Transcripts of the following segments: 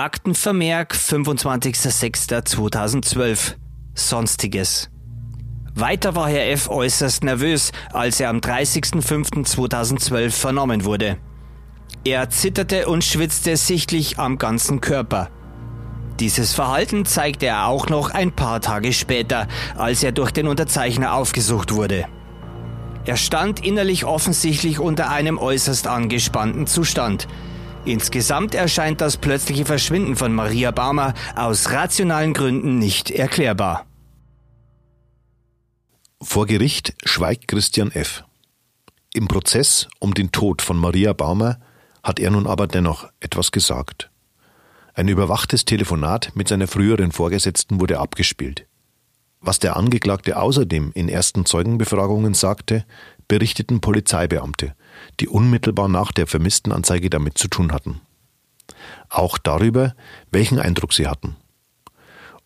Aktenvermerk 25.06.2012. Sonstiges. Weiter war Herr F. äußerst nervös, als er am 30.05.2012 vernommen wurde. Er zitterte und schwitzte sichtlich am ganzen Körper. Dieses Verhalten zeigte er auch noch ein paar Tage später, als er durch den Unterzeichner aufgesucht wurde. Er stand innerlich offensichtlich unter einem äußerst angespannten Zustand. Insgesamt erscheint das plötzliche Verschwinden von Maria Baumer aus rationalen Gründen nicht erklärbar. Vor Gericht schweigt Christian F. Im Prozess um den Tod von Maria Baumer hat er nun aber dennoch etwas gesagt. Ein überwachtes Telefonat mit seiner früheren Vorgesetzten wurde abgespielt. Was der Angeklagte außerdem in ersten Zeugenbefragungen sagte, berichteten Polizeibeamte, die unmittelbar nach der vermissten Anzeige damit zu tun hatten. Auch darüber, welchen Eindruck sie hatten.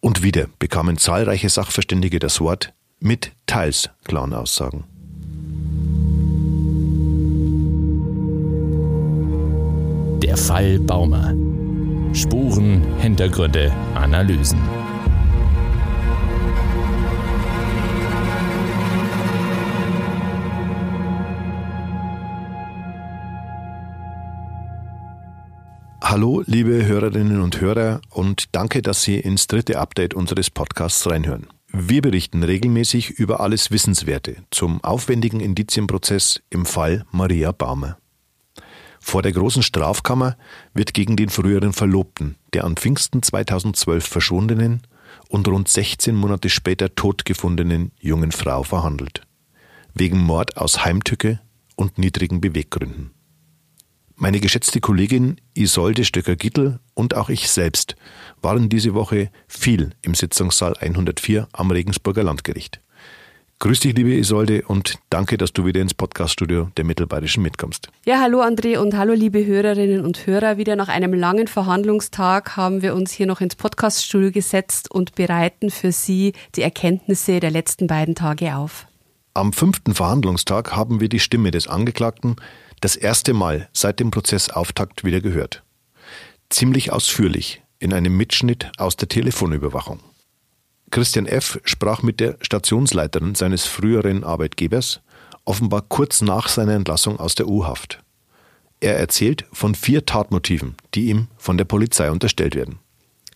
Und wieder bekamen zahlreiche Sachverständige das Wort mit teils klaren Aussagen. Der Fall Baumer. Spuren, Hintergründe, Analysen. Hallo, liebe Hörerinnen und Hörer, und danke, dass Sie ins dritte Update unseres Podcasts reinhören. Wir berichten regelmäßig über alles Wissenswerte zum aufwendigen Indizienprozess im Fall Maria Baumer. Vor der großen Strafkammer wird gegen den früheren Verlobten der an Pfingsten 2012 verschwundenen und rund 16 Monate später tot gefundenen jungen Frau verhandelt. Wegen Mord aus Heimtücke und niedrigen Beweggründen. Meine geschätzte Kollegin Isolde Stöcker-Gittel und auch ich selbst waren diese Woche viel im Sitzungssaal 104 am Regensburger Landgericht. Grüß dich, liebe Isolde, und danke, dass du wieder ins Podcaststudio der Mittelbayerischen mitkommst. Ja, hallo André und hallo liebe Hörerinnen und Hörer. Wieder nach einem langen Verhandlungstag haben wir uns hier noch ins Podcaststudio gesetzt und bereiten für Sie die Erkenntnisse der letzten beiden Tage auf. Am fünften Verhandlungstag haben wir die Stimme des Angeklagten das erste Mal seit dem Prozessauftakt wieder gehört. Ziemlich ausführlich in einem Mitschnitt aus der Telefonüberwachung. Christian F. sprach mit der Stationsleiterin seines früheren Arbeitgebers, offenbar kurz nach seiner Entlassung aus der U-Haft. Er erzählt von vier Tatmotiven, die ihm von der Polizei unterstellt werden.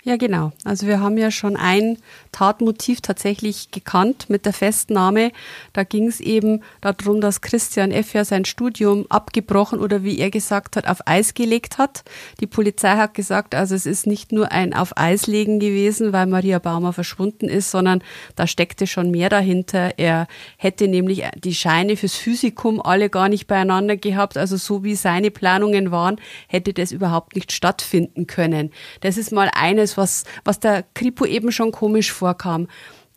Ja, genau. Also wir haben ja schon ein Tatmotiv tatsächlich gekannt mit der Festnahme. Da ging es eben darum, dass Christian F. ja sein Studium abgebrochen oder wie er gesagt hat, auf Eis gelegt hat. Die Polizei hat gesagt, also es ist nicht nur ein auf Eis legen gewesen, weil Maria Baumer verschwunden ist, sondern da steckte schon mehr dahinter. Er hätte nämlich die Scheine fürs Physikum alle gar nicht beieinander gehabt. Also so wie seine Planungen waren, hätte das überhaupt nicht stattfinden können. Das ist mal eines, was, was der Kripo eben schon komisch vorkam.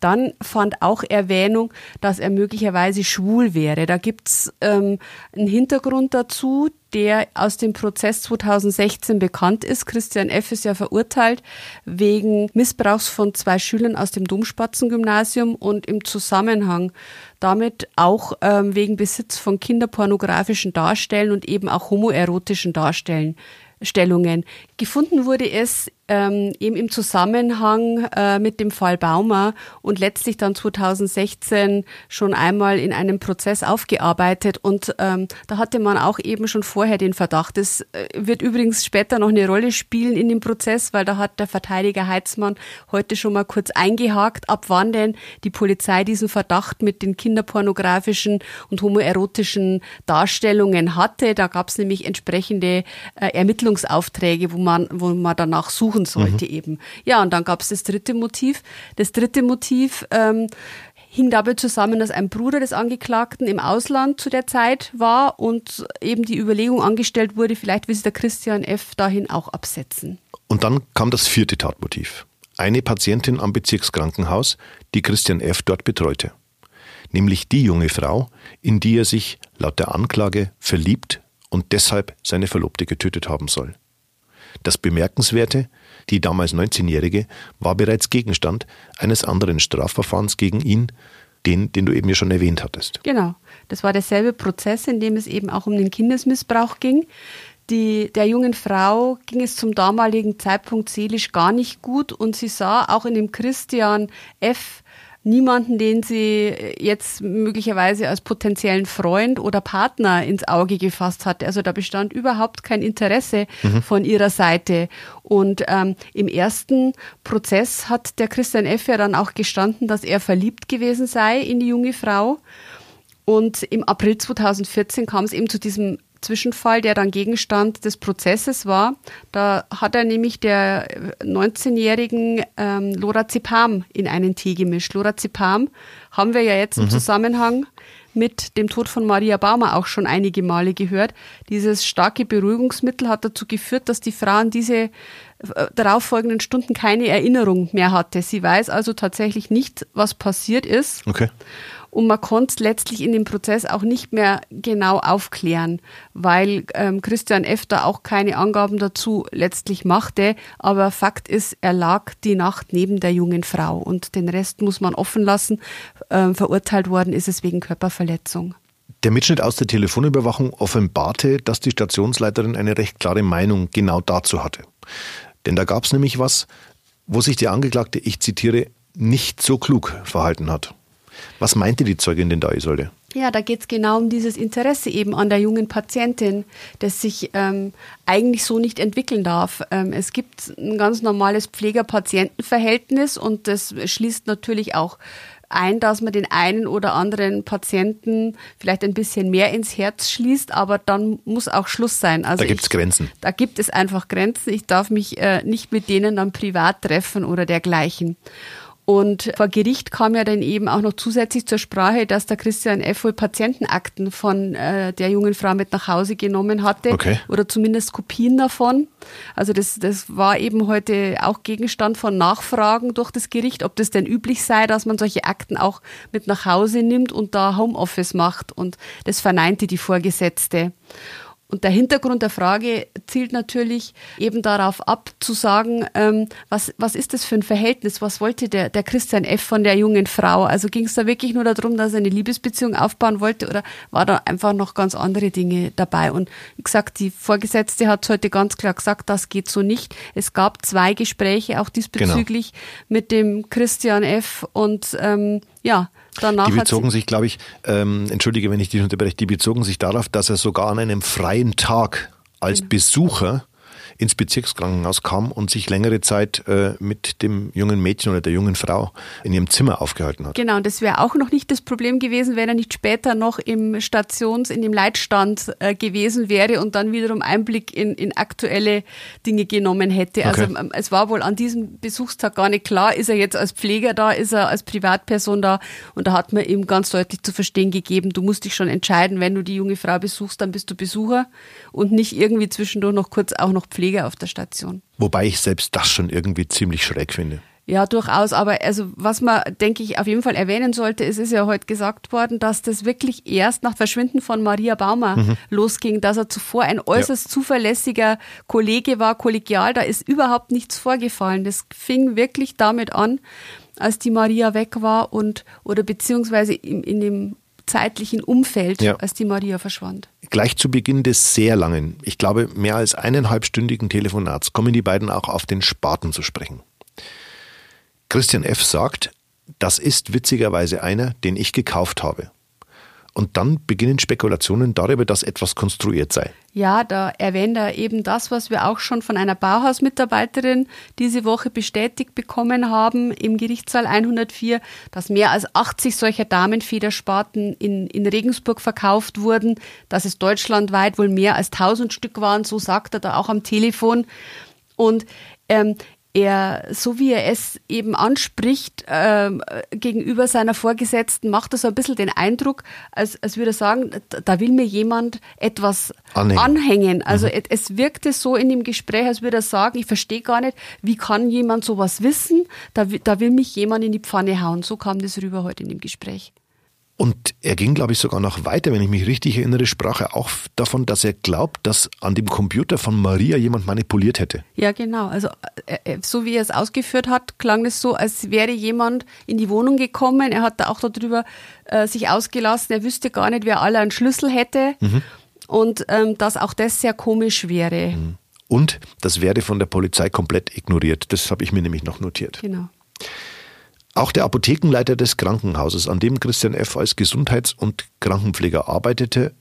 Dann fand auch Erwähnung, dass er möglicherweise schwul wäre. Da gibt's ähm, einen Hintergrund dazu, der aus dem Prozess 2016 bekannt ist. Christian F. ist ja verurteilt wegen Missbrauchs von zwei Schülern aus dem Domspatzengymnasium und im Zusammenhang damit auch ähm, wegen Besitz von kinderpornografischen Darstellen und eben auch homoerotischen Darstellen. Stellungen. Gefunden wurde es ähm, eben im Zusammenhang äh, mit dem Fall Baumer und letztlich dann 2016 schon einmal in einem Prozess aufgearbeitet. Und ähm, da hatte man auch eben schon vorher den Verdacht. Das äh, wird übrigens später noch eine Rolle spielen in dem Prozess, weil da hat der Verteidiger Heitzmann heute schon mal kurz eingehakt, ab wann denn die Polizei diesen Verdacht mit den kinderpornografischen und homoerotischen Darstellungen hatte. Da gab es nämlich entsprechende äh, Ermittlungsaufträge, wo man, wo man danach suchen suchen sollte mhm. eben. Ja, und dann gab es das dritte Motiv. Das dritte Motiv ähm, hing dabei zusammen, dass ein Bruder des Angeklagten im Ausland zu der Zeit war und eben die Überlegung angestellt wurde, vielleicht will sich der Christian F. dahin auch absetzen. Und dann kam das vierte Tatmotiv. Eine Patientin am Bezirkskrankenhaus, die Christian F. dort betreute. Nämlich die junge Frau, in die er sich laut der Anklage verliebt und deshalb seine Verlobte getötet haben soll. Das Bemerkenswerte, die damals 19-Jährige war bereits Gegenstand eines anderen Strafverfahrens gegen ihn, den, den du eben ja schon erwähnt hattest. Genau. Das war derselbe Prozess, in dem es eben auch um den Kindesmissbrauch ging. Die, der jungen Frau ging es zum damaligen Zeitpunkt seelisch gar nicht gut und sie sah auch in dem Christian F niemanden, den sie jetzt möglicherweise als potenziellen Freund oder Partner ins Auge gefasst hatte. Also da bestand überhaupt kein Interesse mhm. von ihrer Seite. Und ähm, im ersten Prozess hat der Christian F. ja dann auch gestanden, dass er verliebt gewesen sei in die junge Frau. Und im April 2014 kam es eben zu diesem Zwischenfall, der dann Gegenstand des Prozesses war. Da hat er nämlich der 19-jährigen ähm, Lorazepam in einen Tee gemischt. Lorazepam haben wir ja jetzt im mhm. Zusammenhang mit dem Tod von Maria Baumer auch schon einige Male gehört. Dieses starke Beruhigungsmittel hat dazu geführt, dass die Frau in diese äh, darauffolgenden Stunden keine Erinnerung mehr hatte. Sie weiß also tatsächlich nicht, was passiert ist. Okay und man konnte es letztlich in dem Prozess auch nicht mehr genau aufklären, weil ähm, Christian F. da auch keine Angaben dazu letztlich machte. Aber Fakt ist, er lag die Nacht neben der jungen Frau und den Rest muss man offen lassen. Ähm, verurteilt worden ist es wegen Körperverletzung. Der Mitschnitt aus der Telefonüberwachung offenbarte, dass die Stationsleiterin eine recht klare Meinung genau dazu hatte. Denn da gab es nämlich was, wo sich die Angeklagte, ich zitiere, nicht so klug verhalten hat. Was meinte die Zeugin denn da, Isolde? Ja, da geht es genau um dieses Interesse eben an der jungen Patientin, das sich ähm, eigentlich so nicht entwickeln darf. Ähm, es gibt ein ganz normales Pfleger-Patienten-Verhältnis und das schließt natürlich auch ein, dass man den einen oder anderen Patienten vielleicht ein bisschen mehr ins Herz schließt, aber dann muss auch Schluss sein. Also da gibt es Grenzen. Da gibt es einfach Grenzen. Ich darf mich äh, nicht mit denen dann privat treffen oder dergleichen. Und vor Gericht kam ja dann eben auch noch zusätzlich zur Sprache, dass der Christian F. wohl Patientenakten von äh, der jungen Frau mit nach Hause genommen hatte okay. oder zumindest Kopien davon. Also das, das war eben heute auch Gegenstand von Nachfragen durch das Gericht, ob das denn üblich sei, dass man solche Akten auch mit nach Hause nimmt und da Homeoffice macht. Und das verneinte die Vorgesetzte. Und der Hintergrund der Frage zielt natürlich eben darauf ab, zu sagen, ähm, was, was ist das für ein Verhältnis? Was wollte der, der Christian F. von der jungen Frau? Also ging es da wirklich nur darum, dass er eine Liebesbeziehung aufbauen wollte oder war da einfach noch ganz andere Dinge dabei? Und wie gesagt, die Vorgesetzte hat heute ganz klar gesagt, das geht so nicht. Es gab zwei Gespräche auch diesbezüglich genau. mit dem Christian F. und ähm, ja, Danach die bezogen sich, glaube ich, ähm, entschuldige, wenn ich dich unterbreche, die bezogen sich darauf, dass er sogar an einem freien Tag als genau. Besucher ins Bezirkskrankenhaus kam und sich längere Zeit äh, mit dem jungen Mädchen oder der jungen Frau in ihrem Zimmer aufgehalten hat. Genau, und das wäre auch noch nicht das Problem gewesen, wenn er nicht später noch im Stations-, in dem Leitstand äh, gewesen wäre und dann wiederum Einblick in, in aktuelle Dinge genommen hätte. Also okay. ähm, es war wohl an diesem Besuchstag gar nicht klar, ist er jetzt als Pfleger da, ist er als Privatperson da und da hat man ihm ganz deutlich zu verstehen gegeben, du musst dich schon entscheiden, wenn du die junge Frau besuchst, dann bist du Besucher und nicht irgendwie zwischendurch noch kurz auch noch Pfleger Pflege auf der Station. Wobei ich selbst das schon irgendwie ziemlich schräg finde. Ja, durchaus. Aber also, was man, denke ich, auf jeden Fall erwähnen sollte, es ist ja heute gesagt worden, dass das wirklich erst nach Verschwinden von Maria Baumer mhm. losging, dass er zuvor ein äußerst ja. zuverlässiger Kollege war, kollegial. Da ist überhaupt nichts vorgefallen. Das fing wirklich damit an, als die Maria weg war und, oder beziehungsweise in, in dem zeitlichen Umfeld, ja. als die Maria verschwand. Gleich zu Beginn des sehr langen, ich glaube mehr als eineinhalbstündigen Telefonats kommen die beiden auch auf den Spaten zu sprechen. Christian F. sagt, das ist witzigerweise einer, den ich gekauft habe. Und dann beginnen Spekulationen darüber, dass etwas konstruiert sei. Ja, da erwähnt er eben das, was wir auch schon von einer Bauhausmitarbeiterin diese Woche bestätigt bekommen haben im Gerichtssaal 104, dass mehr als 80 solcher Damenfederspaten in, in Regensburg verkauft wurden, dass es deutschlandweit wohl mehr als 1000 Stück waren, so sagt er da auch am Telefon. Und ähm, er, so wie er es eben anspricht, äh, gegenüber seiner Vorgesetzten, macht er so ein bisschen den Eindruck, als, als würde er sagen, da will mir jemand etwas anhängen. anhängen. Also mhm. es wirkte so in dem Gespräch, als würde er sagen, ich verstehe gar nicht, wie kann jemand sowas wissen? Da, da will mich jemand in die Pfanne hauen. So kam das rüber heute in dem Gespräch. Und er ging, glaube ich, sogar noch weiter, wenn ich mich richtig erinnere, sprach er auch davon, dass er glaubt, dass an dem Computer von Maria jemand manipuliert hätte. Ja, genau. Also äh, äh, so wie er es ausgeführt hat, klang es so, als wäre jemand in die Wohnung gekommen. Er hat da auch darüber äh, sich ausgelassen, er wüsste gar nicht, wer alle einen Schlüssel hätte. Mhm. und ähm, dass auch das sehr komisch wäre. Mhm. Und das werde von der Polizei komplett ignoriert. Das habe ich mir nämlich noch notiert. Genau. Auch der Apothekenleiter des Krankenhauses, an dem Christian F. als Gesundheits- und Krankenpfleger arbeitete,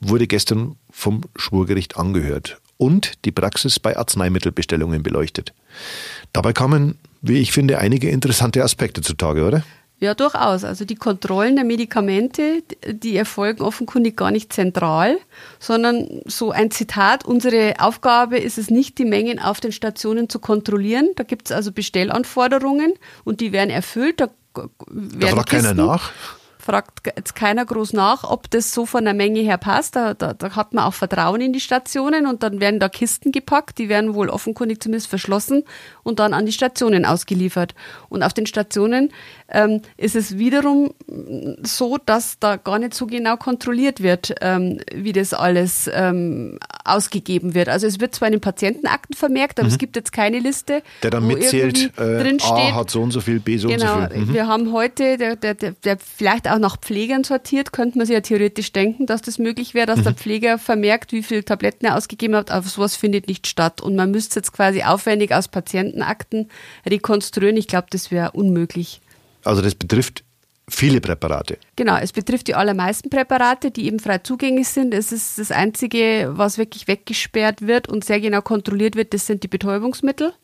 wurde gestern vom Schwurgericht angehört und die Praxis bei Arzneimittelbestellungen beleuchtet. Dabei kamen, wie ich finde, einige interessante Aspekte zutage, oder? Ja, durchaus. Also die Kontrollen der Medikamente, die erfolgen offenkundig gar nicht zentral, sondern so ein Zitat, unsere Aufgabe ist es nicht, die Mengen auf den Stationen zu kontrollieren. Da gibt es also Bestellanforderungen und die werden erfüllt. Da, da fragt keiner nach fragt jetzt keiner groß nach, ob das so von der Menge her passt. Da, da, da, hat man auch Vertrauen in die Stationen und dann werden da Kisten gepackt, die werden wohl offenkundig zumindest verschlossen und dann an die Stationen ausgeliefert. Und auf den Stationen ähm, ist es wiederum so, dass da gar nicht so genau kontrolliert wird, ähm, wie das alles ähm, ausgegeben wird. Also es wird zwar in den Patientenakten vermerkt, aber mhm. es gibt jetzt keine Liste, der dann mitzählt, äh, drin steht, A hat so und so viel, B so genau, und so viel. Mhm. Wir haben heute, der, der, der, der vielleicht auch nach Pflegern sortiert, könnte man sich ja theoretisch denken, dass das möglich wäre, dass mhm. der Pfleger vermerkt, wie viele Tabletten er ausgegeben hat, aber sowas findet nicht statt. Und man müsste jetzt quasi aufwendig aus Patientenakten rekonstruieren. Ich glaube, das wäre unmöglich. Also das betrifft viele Präparate. Genau, es betrifft die allermeisten Präparate, die eben frei zugänglich sind. Es ist das Einzige, was wirklich weggesperrt wird und sehr genau kontrolliert wird, das sind die Betäubungsmittel.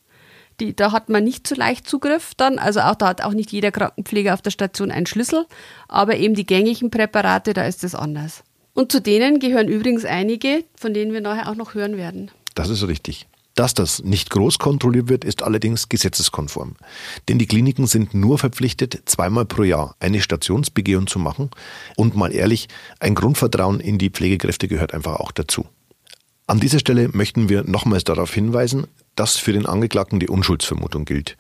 Die, da hat man nicht so leicht Zugriff dann. Also auch da hat auch nicht jeder Krankenpfleger auf der Station einen Schlüssel. Aber eben die gängigen Präparate, da ist es anders. Und zu denen gehören übrigens einige, von denen wir nachher auch noch hören werden. Das ist richtig. Dass das nicht groß kontrolliert wird, ist allerdings gesetzeskonform. Denn die Kliniken sind nur verpflichtet, zweimal pro Jahr eine Stationsbegehung zu machen. Und mal ehrlich, ein Grundvertrauen in die Pflegekräfte gehört einfach auch dazu. An dieser Stelle möchten wir nochmals darauf hinweisen, dass für den Angeklagten die Unschuldsvermutung gilt.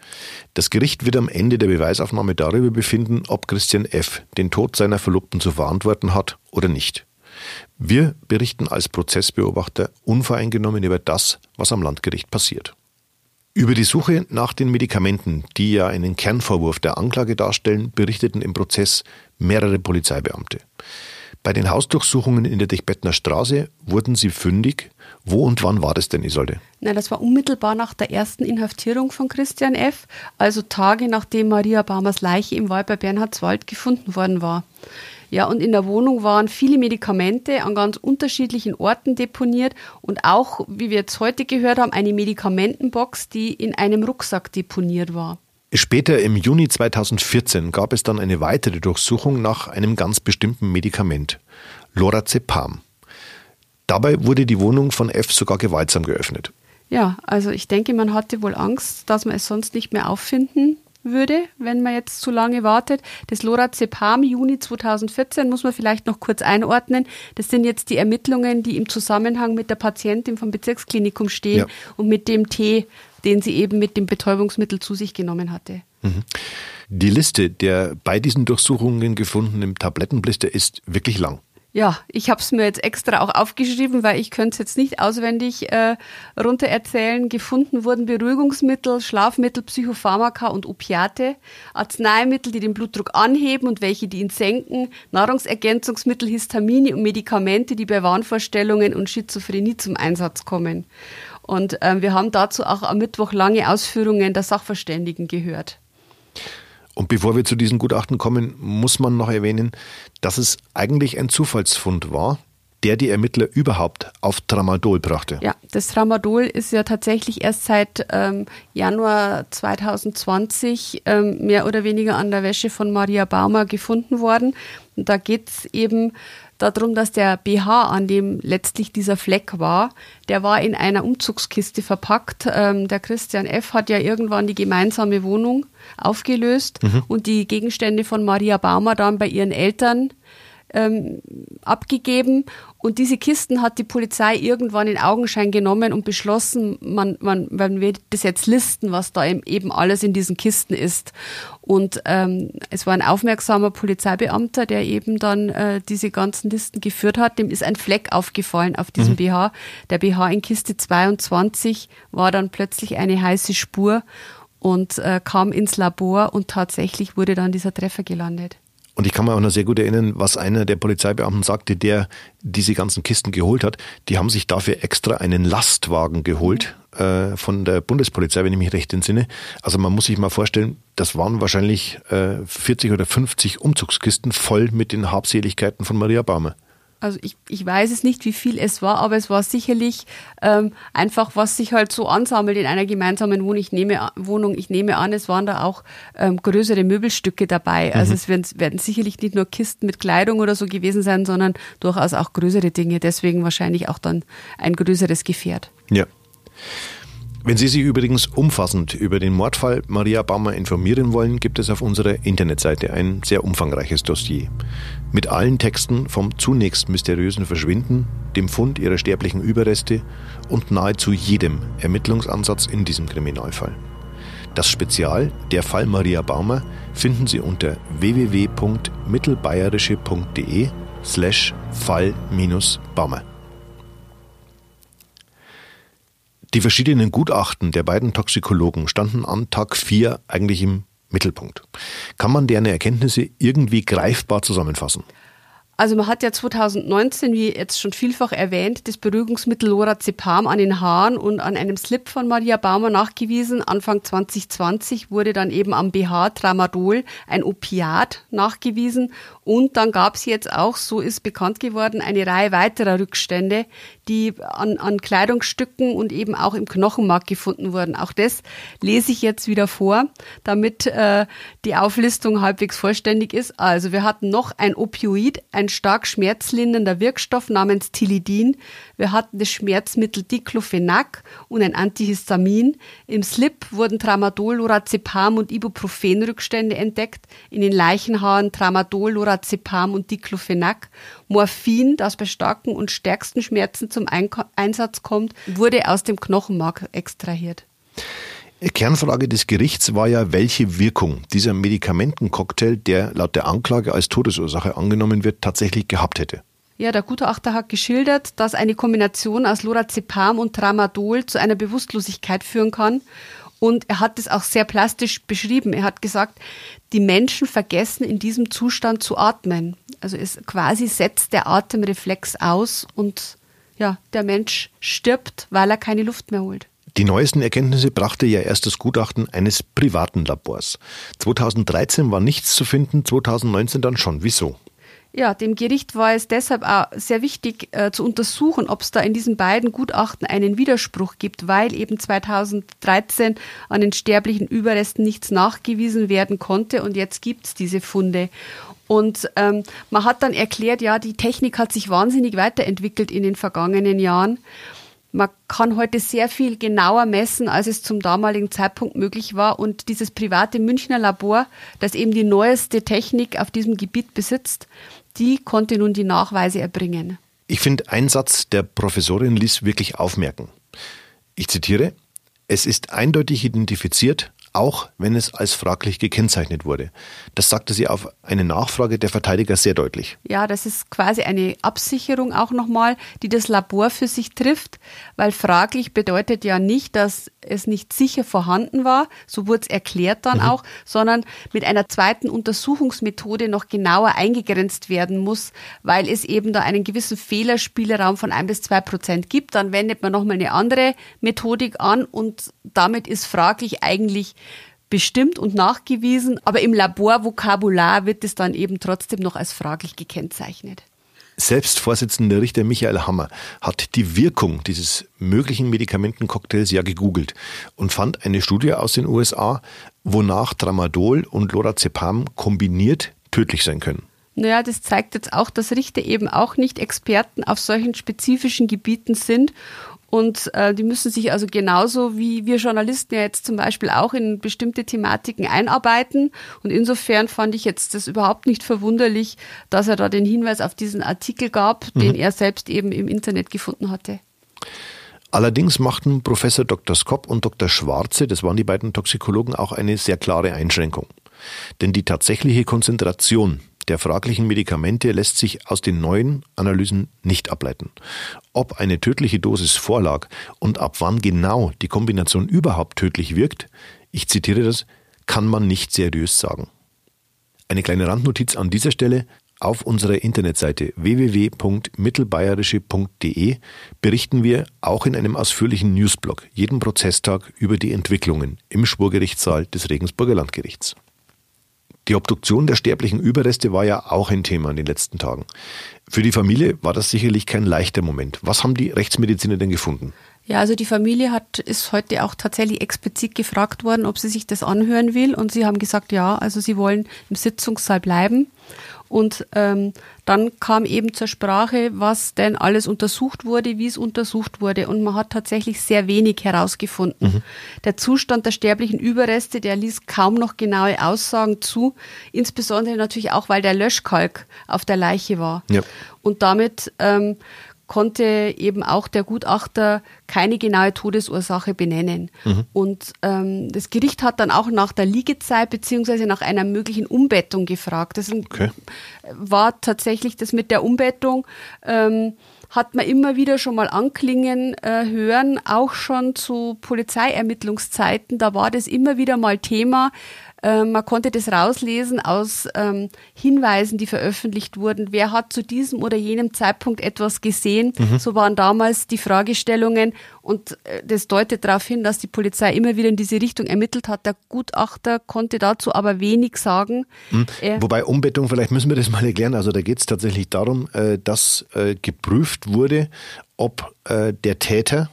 Das Gericht wird am Ende der Beweisaufnahme darüber befinden, ob Christian F. den Tod seiner Verlobten zu verantworten hat oder nicht. Wir berichten als Prozessbeobachter unvoreingenommen über das, was am Landgericht passiert. Über die Suche nach den Medikamenten, die ja einen Kernvorwurf der Anklage darstellen, berichteten im Prozess mehrere Polizeibeamte. Bei den Hausdurchsuchungen in der Dichbettner Straße wurden sie fündig. Wo und wann war das denn, Isolde? Na, das war unmittelbar nach der ersten Inhaftierung von Christian F., also Tage nachdem Maria Barmers Leiche im Wald bei Bernhardswald gefunden worden war. Ja, und in der Wohnung waren viele Medikamente an ganz unterschiedlichen Orten deponiert und auch, wie wir jetzt heute gehört haben, eine Medikamentenbox, die in einem Rucksack deponiert war. Später im Juni 2014 gab es dann eine weitere Durchsuchung nach einem ganz bestimmten Medikament, Lorazepam. Dabei wurde die Wohnung von F sogar gewaltsam geöffnet. Ja, also ich denke, man hatte wohl Angst, dass man es sonst nicht mehr auffinden würde, wenn man jetzt zu lange wartet. Das Lorazepam Juni 2014 muss man vielleicht noch kurz einordnen. Das sind jetzt die Ermittlungen, die im Zusammenhang mit der Patientin vom Bezirksklinikum stehen ja. und mit dem Tee den sie eben mit dem Betäubungsmittel zu sich genommen hatte. Mhm. Die Liste der bei diesen Durchsuchungen gefundenen Tablettenblister ist wirklich lang. Ja, ich habe es mir jetzt extra auch aufgeschrieben, weil ich könnte es jetzt nicht auswendig äh, runter erzählen. Gefunden wurden Beruhigungsmittel, Schlafmittel, Psychopharmaka und Opiate, Arzneimittel, die den Blutdruck anheben und welche, die ihn senken, Nahrungsergänzungsmittel, Histamine und Medikamente, die bei Wahnvorstellungen und Schizophrenie zum Einsatz kommen. Und ähm, wir haben dazu auch am Mittwoch lange Ausführungen der Sachverständigen gehört. Und bevor wir zu diesen Gutachten kommen, muss man noch erwähnen, dass es eigentlich ein Zufallsfund war, der die Ermittler überhaupt auf Tramadol brachte. Ja, das Tramadol ist ja tatsächlich erst seit ähm, Januar 2020 ähm, mehr oder weniger an der Wäsche von Maria Baumer gefunden worden. Und da geht es eben darum, dass der BH, an dem letztlich dieser Fleck war, der war in einer Umzugskiste verpackt. Ähm, der Christian F. hat ja irgendwann die gemeinsame Wohnung aufgelöst mhm. und die Gegenstände von Maria Baumer dann bei ihren Eltern ähm, abgegeben. Und diese Kisten hat die Polizei irgendwann in Augenschein genommen und beschlossen, man, man, man wird das jetzt listen, was da eben alles in diesen Kisten ist. Und ähm, es war ein aufmerksamer Polizeibeamter, der eben dann äh, diese ganzen Listen geführt hat. Dem ist ein Fleck aufgefallen auf diesem mhm. BH. Der BH in Kiste 22 war dann plötzlich eine heiße Spur und äh, kam ins Labor und tatsächlich wurde dann dieser Treffer gelandet. Und ich kann mir auch noch sehr gut erinnern, was einer der Polizeibeamten sagte, der diese ganzen Kisten geholt hat. Die haben sich dafür extra einen Lastwagen geholt äh, von der Bundespolizei, wenn ich mich recht entsinne. Also man muss sich mal vorstellen, das waren wahrscheinlich äh, 40 oder 50 Umzugskisten voll mit den Habseligkeiten von Maria Baumer. Also ich, ich weiß es nicht, wie viel es war, aber es war sicherlich ähm, einfach, was sich halt so ansammelt in einer gemeinsamen Wohnung. Ich nehme, Wohnung. Ich nehme an, es waren da auch ähm, größere Möbelstücke dabei. Also mhm. es werden, werden sicherlich nicht nur Kisten mit Kleidung oder so gewesen sein, sondern durchaus auch größere Dinge. Deswegen wahrscheinlich auch dann ein größeres Gefährt. Ja. Wenn Sie sich übrigens umfassend über den Mordfall Maria Baumer informieren wollen, gibt es auf unserer Internetseite ein sehr umfangreiches Dossier. Mit allen Texten vom zunächst mysteriösen Verschwinden, dem Fund ihrer sterblichen Überreste und nahezu jedem Ermittlungsansatz in diesem Kriminalfall. Das Spezial, der Fall Maria Baumer, finden Sie unter www.mittelbayerische.de slash Fall-Baumer. Die verschiedenen Gutachten der beiden Toxikologen standen an Tag 4 eigentlich im Mittelpunkt. Kann man deren Erkenntnisse irgendwie greifbar zusammenfassen? Also man hat ja 2019, wie jetzt schon vielfach erwähnt, das Beruhigungsmittel Lorazepam an den Haaren und an einem Slip von Maria Baumer nachgewiesen. Anfang 2020 wurde dann eben am BH Tramadol ein Opiat nachgewiesen und dann gab es jetzt auch, so ist bekannt geworden, eine Reihe weiterer Rückstände, die an, an Kleidungsstücken und eben auch im Knochenmark gefunden wurden. Auch das lese ich jetzt wieder vor, damit äh, die Auflistung halbwegs vollständig ist. Also wir hatten noch ein Opioid, ein stark schmerzlindernder Wirkstoff namens Tilidin. Wir hatten das Schmerzmittel Diclofenac und ein Antihistamin. Im Slip wurden Tramadol, Lorazepam und Ibuprofen-Rückstände entdeckt. In den Leichenhaaren Tramadol, Lorazepam Lorazepam und Diclofenac. Morphin, das bei starken und stärksten Schmerzen zum Einsatz kommt, wurde aus dem Knochenmark extrahiert. Kernfrage des Gerichts war ja, welche Wirkung dieser Medikamentencocktail, der laut der Anklage als Todesursache angenommen wird, tatsächlich gehabt hätte. Ja, der Gutachter hat geschildert, dass eine Kombination aus Lorazepam und Tramadol zu einer Bewusstlosigkeit führen kann und er hat es auch sehr plastisch beschrieben. Er hat gesagt, die Menschen vergessen in diesem Zustand zu atmen. Also es quasi setzt der Atemreflex aus und ja, der Mensch stirbt, weil er keine Luft mehr holt. Die neuesten Erkenntnisse brachte ja erst das Gutachten eines privaten Labors. 2013 war nichts zu finden, 2019 dann schon. Wieso? Ja, dem Gericht war es deshalb auch sehr wichtig äh, zu untersuchen, ob es da in diesen beiden Gutachten einen Widerspruch gibt, weil eben 2013 an den sterblichen Überresten nichts nachgewiesen werden konnte und jetzt gibt es diese Funde. Und ähm, man hat dann erklärt, ja, die Technik hat sich wahnsinnig weiterentwickelt in den vergangenen Jahren. Man kann heute sehr viel genauer messen, als es zum damaligen Zeitpunkt möglich war. Und dieses private Münchner Labor, das eben die neueste Technik auf diesem Gebiet besitzt, die konnte nun die Nachweise erbringen. Ich finde, ein Satz der Professorin ließ wirklich aufmerken. Ich zitiere, es ist eindeutig identifiziert, auch wenn es als fraglich gekennzeichnet wurde. Das sagte sie auf eine Nachfrage der Verteidiger sehr deutlich. Ja, das ist quasi eine Absicherung auch nochmal, die das Labor für sich trifft, weil fraglich bedeutet ja nicht, dass es nicht sicher vorhanden war, so wurde es erklärt dann mhm. auch, sondern mit einer zweiten Untersuchungsmethode noch genauer eingegrenzt werden muss, weil es eben da einen gewissen Fehlerspielraum von ein bis zwei Prozent gibt. Dann wendet man nochmal eine andere Methodik an und damit ist fraglich eigentlich bestimmt und nachgewiesen, aber im Laborvokabular wird es dann eben trotzdem noch als fraglich gekennzeichnet. Selbst Vorsitzender Richter Michael Hammer hat die Wirkung dieses möglichen Medikamentencocktails ja gegoogelt und fand eine Studie aus den USA, wonach Tramadol und Lorazepam kombiniert tödlich sein können. Naja, das zeigt jetzt auch, dass Richter eben auch nicht Experten auf solchen spezifischen Gebieten sind und äh, die müssen sich also genauso wie wir Journalisten ja jetzt zum Beispiel auch in bestimmte Thematiken einarbeiten. Und insofern fand ich jetzt das überhaupt nicht verwunderlich, dass er da den Hinweis auf diesen Artikel gab, mhm. den er selbst eben im Internet gefunden hatte. Allerdings machten Professor Dr. Skopp und Dr. Schwarze, das waren die beiden Toxikologen, auch eine sehr klare Einschränkung. Denn die tatsächliche Konzentration der fraglichen Medikamente lässt sich aus den neuen Analysen nicht ableiten. Ob eine tödliche Dosis vorlag und ab wann genau die Kombination überhaupt tödlich wirkt, ich zitiere das, kann man nicht seriös sagen. Eine kleine Randnotiz an dieser Stelle. Auf unserer Internetseite www.mittelbayerische.de berichten wir auch in einem ausführlichen Newsblog jeden Prozesstag über die Entwicklungen im Schwurgerichtssaal des Regensburger Landgerichts. Die Obduktion der sterblichen Überreste war ja auch ein Thema in den letzten Tagen. Für die Familie war das sicherlich kein leichter Moment. Was haben die Rechtsmediziner denn gefunden? Ja, also die Familie hat, ist heute auch tatsächlich explizit gefragt worden, ob sie sich das anhören will. Und sie haben gesagt, ja, also sie wollen im Sitzungssaal bleiben. Und ähm, dann kam eben zur Sprache, was denn alles untersucht wurde, wie es untersucht wurde. Und man hat tatsächlich sehr wenig herausgefunden. Mhm. Der Zustand der sterblichen Überreste, der ließ kaum noch genaue Aussagen zu. Insbesondere natürlich auch, weil der Löschkalk auf der Leiche war. Ja. Und damit ähm, konnte eben auch der Gutachter keine genaue Todesursache benennen. Mhm. Und ähm, das Gericht hat dann auch nach der Liegezeit beziehungsweise nach einer möglichen Umbettung gefragt. Das okay. war tatsächlich das mit der Umbettung. Ähm, hat man immer wieder schon mal anklingen äh, hören, auch schon zu Polizeiermittlungszeiten. Da war das immer wieder mal Thema. Ähm, man konnte das rauslesen aus ähm, Hinweisen, die veröffentlicht wurden. Wer hat zu diesem oder jenem Zeitpunkt etwas gesehen? Mhm. So waren damals die Fragestellungen und äh, das deutet darauf hin, dass die Polizei immer wieder in diese Richtung ermittelt hat. Der Gutachter konnte dazu aber wenig sagen. Mhm. Wobei Umbettung, vielleicht müssen wir das mal erklären. Also da geht es tatsächlich darum, äh, dass äh, geprüft wurde, ob der Täter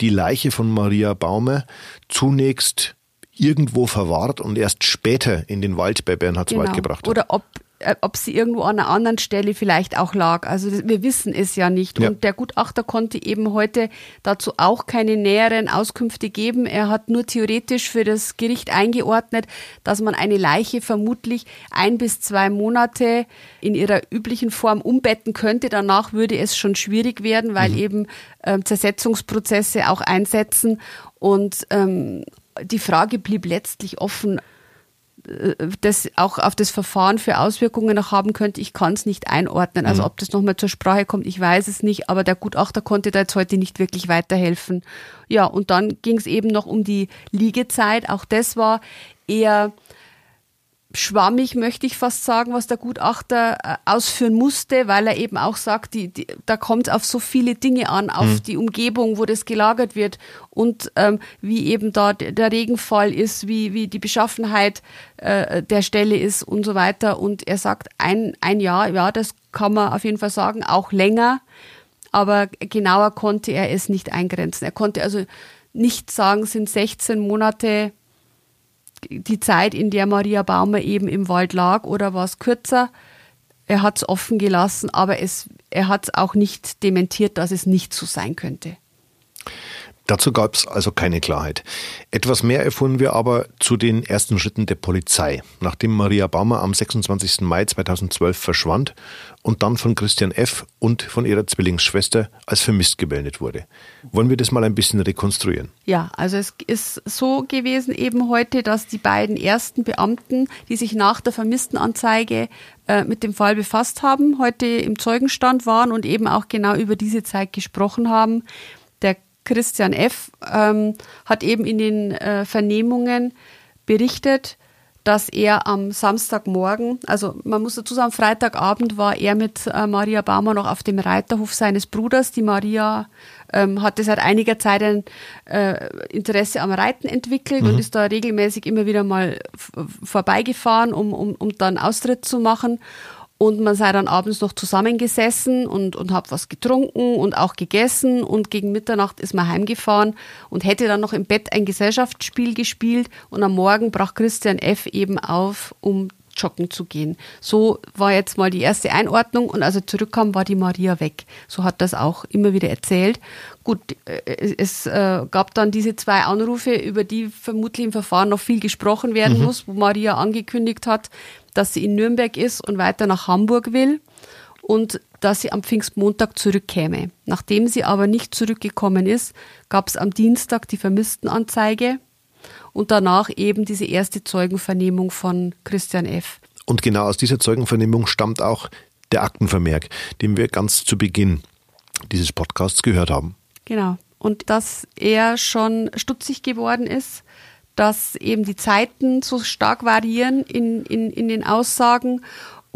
die Leiche von Maria Baumer zunächst irgendwo verwahrt und erst später in den Wald bei Bernhardswald genau. gebracht hat. Oder ob äh, ob sie irgendwo an einer anderen Stelle vielleicht auch lag. Also wir wissen es ja nicht. Ja. Und der Gutachter konnte eben heute dazu auch keine näheren Auskünfte geben. Er hat nur theoretisch für das Gericht eingeordnet, dass man eine Leiche vermutlich ein bis zwei Monate in ihrer üblichen Form umbetten könnte. Danach würde es schon schwierig werden, weil mhm. eben äh, Zersetzungsprozesse auch einsetzen. Und ähm, die Frage blieb letztlich offen, äh, das auch auf das Verfahren für Auswirkungen noch haben könnte. Ich kann es nicht einordnen. Also mhm. ob das nochmal zur Sprache kommt, ich weiß es nicht, aber der Gutachter konnte da jetzt heute nicht wirklich weiterhelfen. Ja, und dann ging es eben noch um die Liegezeit. Auch das war eher schwammig, möchte ich fast sagen, was der Gutachter äh, ausführen musste, weil er eben auch sagt, die, die, da kommt es auf so viele Dinge an, auf mhm. die Umgebung, wo das gelagert wird und ähm, wie eben da der Regenfall ist, wie, wie die Beschaffenheit äh, der Stelle ist und so weiter. Und er sagt, ein, ein Jahr, ja, das kann man auf jeden Fall sagen, auch länger, aber genauer konnte er es nicht eingrenzen. Er konnte also nicht sagen, sind 16 Monate die Zeit, in der Maria Baumer eben im Wald lag, oder war es kürzer? Er hat es offen gelassen, aber es, er hat es auch nicht dementiert, dass es nicht so sein könnte. Dazu gab es also keine Klarheit. Etwas mehr erfuhren wir aber zu den ersten Schritten der Polizei, nachdem Maria Baumer am 26. Mai 2012 verschwand und dann von Christian F. und von ihrer Zwillingsschwester als vermisst gemeldet wurde. Wollen wir das mal ein bisschen rekonstruieren? Ja, also es ist so gewesen eben heute, dass die beiden ersten Beamten, die sich nach der Vermisstenanzeige äh, mit dem Fall befasst haben, heute im Zeugenstand waren und eben auch genau über diese Zeit gesprochen haben. Christian F. Ähm, hat eben in den äh, Vernehmungen berichtet, dass er am Samstagmorgen, also man muss dazu sagen, Freitagabend war er mit äh, Maria Baumer noch auf dem Reiterhof seines Bruders. Die Maria ähm, hatte seit einiger Zeit ein äh, Interesse am Reiten entwickelt mhm. und ist da regelmäßig immer wieder mal vorbeigefahren, um, um, um dann Austritt zu machen. Und man sei dann abends noch zusammengesessen und, und hat was getrunken und auch gegessen. Und gegen Mitternacht ist man heimgefahren und hätte dann noch im Bett ein Gesellschaftsspiel gespielt. Und am Morgen brach Christian F. eben auf, um joggen zu gehen. So war jetzt mal die erste Einordnung und als er zurückkam, war die Maria weg. So hat das auch immer wieder erzählt. Gut, äh, es äh, gab dann diese zwei Anrufe, über die vermutlich im Verfahren noch viel gesprochen werden mhm. muss, wo Maria angekündigt hat, dass sie in Nürnberg ist und weiter nach Hamburg will und dass sie am Pfingstmontag zurückkäme. Nachdem sie aber nicht zurückgekommen ist, gab es am Dienstag die Vermisstenanzeige und danach eben diese erste Zeugenvernehmung von Christian F. Und genau aus dieser Zeugenvernehmung stammt auch der Aktenvermerk, den wir ganz zu Beginn dieses Podcasts gehört haben. Genau. Und dass er schon stutzig geworden ist, dass eben die Zeiten so stark variieren in, in, in den Aussagen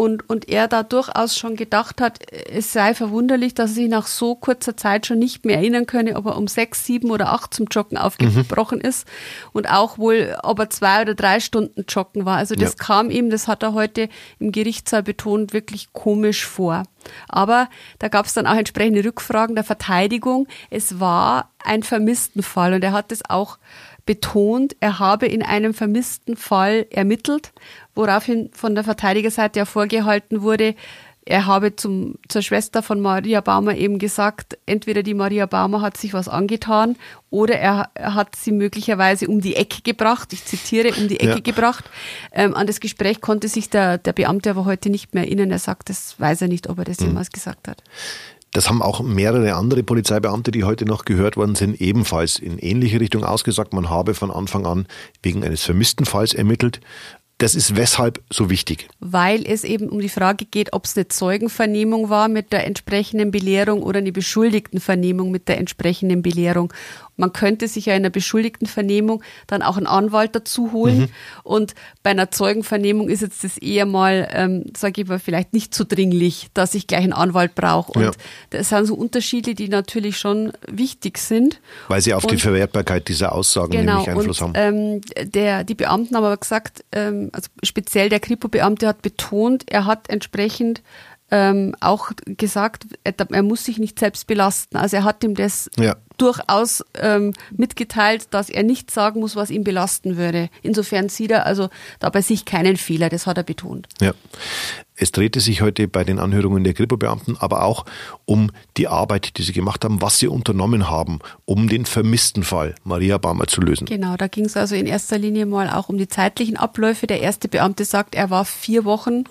und, und er da durchaus schon gedacht hat, es sei verwunderlich, dass er sich nach so kurzer Zeit schon nicht mehr erinnern könne, ob er um sechs, sieben oder acht zum Joggen aufgebrochen mhm. ist und auch wohl, ob er zwei oder drei Stunden joggen war. Also das ja. kam ihm, das hat er heute im Gerichtssaal betont, wirklich komisch vor. Aber da gab es dann auch entsprechende Rückfragen der Verteidigung. Es war ein Vermisstenfall und er hat es auch betont, er habe in einem vermissten Fall ermittelt, woraufhin von der Verteidigerseite ja vorgehalten wurde, er habe zum, zur Schwester von Maria Baumer eben gesagt, entweder die Maria Baumer hat sich was angetan oder er, er hat sie möglicherweise um die Ecke gebracht, ich zitiere, um die Ecke ja. gebracht. Ähm, an das Gespräch konnte sich der, der Beamte aber heute nicht mehr erinnern. Er sagt, das weiß er nicht, ob er das mhm. jemals gesagt hat. Das haben auch mehrere andere Polizeibeamte, die heute noch gehört worden sind, ebenfalls in ähnliche Richtung ausgesagt. Man habe von Anfang an wegen eines vermissten Falls ermittelt. Das ist weshalb so wichtig? Weil es eben um die Frage geht, ob es eine Zeugenvernehmung war mit der entsprechenden Belehrung oder eine Beschuldigtenvernehmung mit der entsprechenden Belehrung. Man könnte sich ja in einer Beschuldigtenvernehmung dann auch einen Anwalt dazu holen. Mhm. Und bei einer Zeugenvernehmung ist jetzt das eher mal, ähm, sage ich mal, vielleicht nicht so dringlich, dass ich gleich einen Anwalt brauche. Und ja. das sind so Unterschiede, die natürlich schon wichtig sind. Weil sie auf und, die Verwertbarkeit dieser Aussagen genau, nämlich Einfluss und, haben. Ähm, der, die Beamten haben aber gesagt, ähm, also speziell der Kripo-Beamte hat betont, er hat entsprechend ähm, auch gesagt, er, muss sich nicht selbst belasten. Also er hat ihm das ja. durchaus ähm, mitgeteilt, dass er nicht sagen muss, was ihn belasten würde. Insofern sieht er also da bei sich keinen Fehler, das hat er betont. Ja. Es drehte sich heute bei den Anhörungen der Kripo-Beamten aber auch um die Arbeit, die sie gemacht haben, was sie unternommen haben, um den vermissten Fall Maria Barmer zu lösen. Genau, da ging es also in erster Linie mal auch um die zeitlichen Abläufe. Der erste Beamte sagt, er war vier Wochen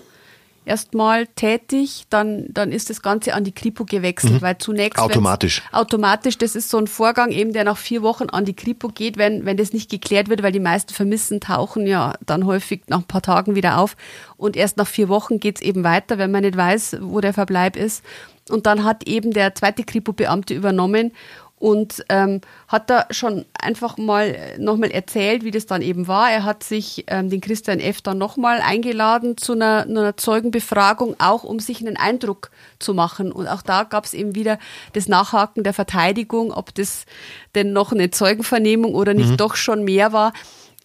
erstmal tätig, dann, dann ist das Ganze an die Kripo gewechselt, mhm. weil zunächst automatisch. Automatisch, das ist so ein Vorgang eben, der nach vier Wochen an die Kripo geht, wenn, wenn das nicht geklärt wird, weil die meisten Vermissen tauchen ja dann häufig nach ein paar Tagen wieder auf. Und erst nach vier Wochen geht's eben weiter, wenn man nicht weiß, wo der Verbleib ist. Und dann hat eben der zweite Kripo-Beamte übernommen und ähm, hat da schon einfach mal nochmal erzählt, wie das dann eben war. Er hat sich ähm, den Christian F. dann nochmal eingeladen zu einer, einer Zeugenbefragung, auch um sich einen Eindruck zu machen. Und auch da gab es eben wieder das Nachhaken der Verteidigung, ob das denn noch eine Zeugenvernehmung oder nicht mhm. doch schon mehr war.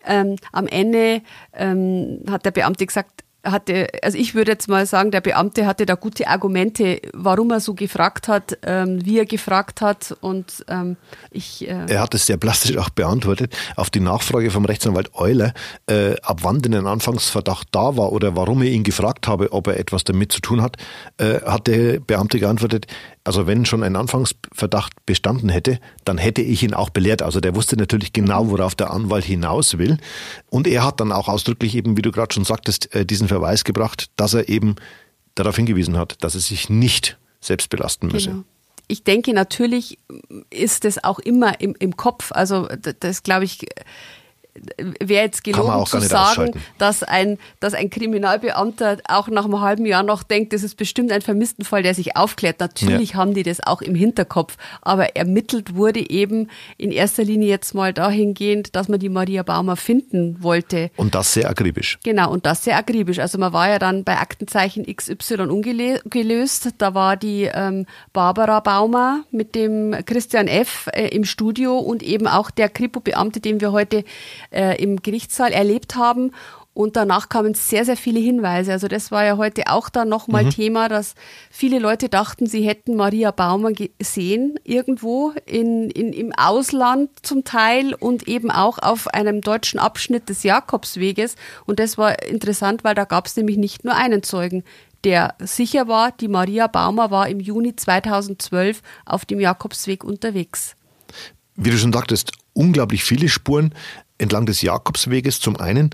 Ähm, am Ende ähm, hat der Beamte gesagt, hatte, also ich würde jetzt mal sagen, der Beamte hatte da gute Argumente, warum er so gefragt hat, ähm, wie er gefragt hat und ähm, ich. Äh er hat es sehr plastisch auch beantwortet auf die Nachfrage vom Rechtsanwalt Euler, äh, ab wann denn ein Anfangsverdacht da war oder warum er ihn gefragt habe, ob er etwas damit zu tun hat, äh, hat der Beamte geantwortet, also wenn schon ein Anfangsverdacht bestanden hätte, dann hätte ich ihn auch belehrt. Also der wusste natürlich genau, worauf der Anwalt hinaus will. Und er hat dann auch ausdrücklich eben, wie du gerade schon sagtest, äh, diesen Verweis gebracht, dass er eben darauf hingewiesen hat, dass er sich nicht selbst belasten müsse. Genau. Ich denke, natürlich ist es auch immer im, im Kopf. Also das glaube ich wäre jetzt gelogen zu sagen, dass ein, dass ein Kriminalbeamter auch nach einem halben Jahr noch denkt, das ist bestimmt ein Vermisstenfall, der sich aufklärt. Natürlich ja. haben die das auch im Hinterkopf, aber ermittelt wurde eben in erster Linie jetzt mal dahingehend, dass man die Maria Baumer finden wollte. Und das sehr akribisch. Genau, und das sehr akribisch. Also man war ja dann bei Aktenzeichen XY ungelöst. Da war die ähm, Barbara Baumer mit dem Christian F. Äh, im Studio und eben auch der Kripo-Beamte, den wir heute äh, im Gerichtssaal erlebt haben. Und danach kamen sehr, sehr viele Hinweise. Also das war ja heute auch dann nochmal mhm. Thema, dass viele Leute dachten, sie hätten Maria Baumer gesehen irgendwo in, in, im Ausland zum Teil und eben auch auf einem deutschen Abschnitt des Jakobsweges. Und das war interessant, weil da gab es nämlich nicht nur einen Zeugen, der sicher war, die Maria Baumer war im Juni 2012 auf dem Jakobsweg unterwegs. Wie du schon sagtest, unglaublich viele Spuren entlang des Jakobsweges zum einen,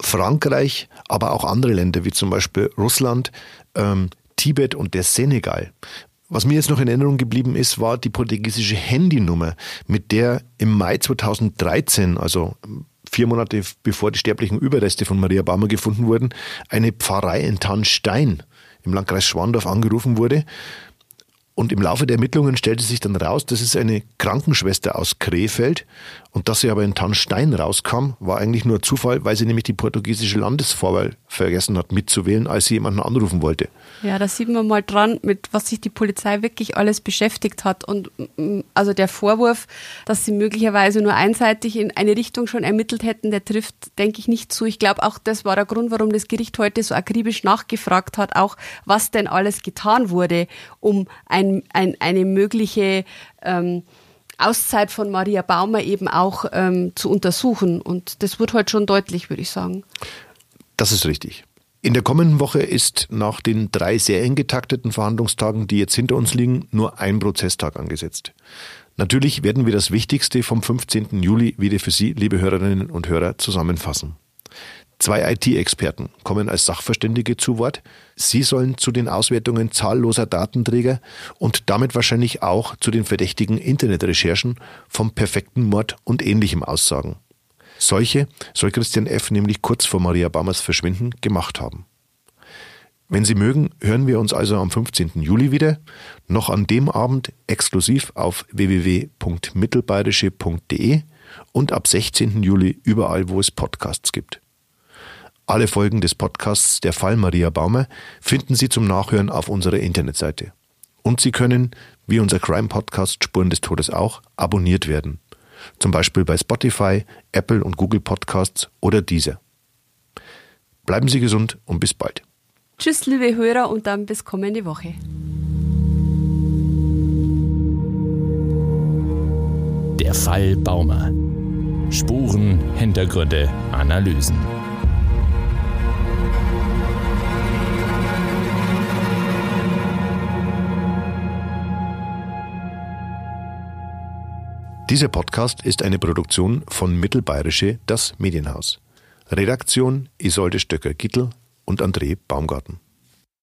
Frankreich, aber auch andere Länder wie zum Beispiel Russland, ähm, Tibet und der Senegal. Was mir jetzt noch in Erinnerung geblieben ist, war die portugiesische Handynummer, mit der im Mai 2013, also vier Monate bevor die sterblichen Überreste von Maria Baumer gefunden wurden, eine Pfarrei in Tannstein im Landkreis Schwandorf angerufen wurde und im Laufe der Ermittlungen stellte sich dann raus, das ist eine Krankenschwester aus Krefeld. Und dass sie aber in Tannstein rauskam, war eigentlich nur Zufall, weil sie nämlich die portugiesische Landesvorwahl vergessen hat mitzuwählen, als sie jemanden anrufen wollte. Ja, da sieht man mal dran, mit was sich die Polizei wirklich alles beschäftigt hat. Und mm, also der Vorwurf, dass sie möglicherweise nur einseitig in eine Richtung schon ermittelt hätten, der trifft, denke ich, nicht zu. Ich glaube auch, das war der Grund, warum das Gericht heute so akribisch nachgefragt hat, auch was denn alles getan wurde, um ein, ein, eine mögliche ähm, Auszeit von Maria Baumer eben auch ähm, zu untersuchen. Und das wird heute schon deutlich, würde ich sagen. Das ist richtig. In der kommenden Woche ist nach den drei sehr eng getakteten Verhandlungstagen, die jetzt hinter uns liegen, nur ein Prozesstag angesetzt. Natürlich werden wir das Wichtigste vom 15. Juli wieder für Sie, liebe Hörerinnen und Hörer, zusammenfassen. Zwei IT-Experten kommen als Sachverständige zu Wort. Sie sollen zu den Auswertungen zahlloser Datenträger und damit wahrscheinlich auch zu den verdächtigen Internetrecherchen vom perfekten Mord und ähnlichem aussagen. Solche soll Christian F. nämlich kurz vor Maria Baumers Verschwinden gemacht haben. Wenn Sie mögen, hören wir uns also am 15. Juli wieder, noch an dem Abend exklusiv auf www.mittelbayerische.de und ab 16. Juli überall, wo es Podcasts gibt. Alle Folgen des Podcasts Der Fall Maria Baumer finden Sie zum Nachhören auf unserer Internetseite. Und Sie können, wie unser Crime-Podcast Spuren des Todes auch, abonniert werden. Zum Beispiel bei Spotify, Apple und Google Podcasts oder dieser. Bleiben Sie gesund und bis bald. Tschüss, liebe Hörer, und dann bis kommende Woche. Der Fall Baumer. Spuren, Hintergründe, Analysen. Dieser Podcast ist eine Produktion von Mittelbayerische Das Medienhaus. Redaktion Isolde Stöcker-Gittel und André Baumgarten.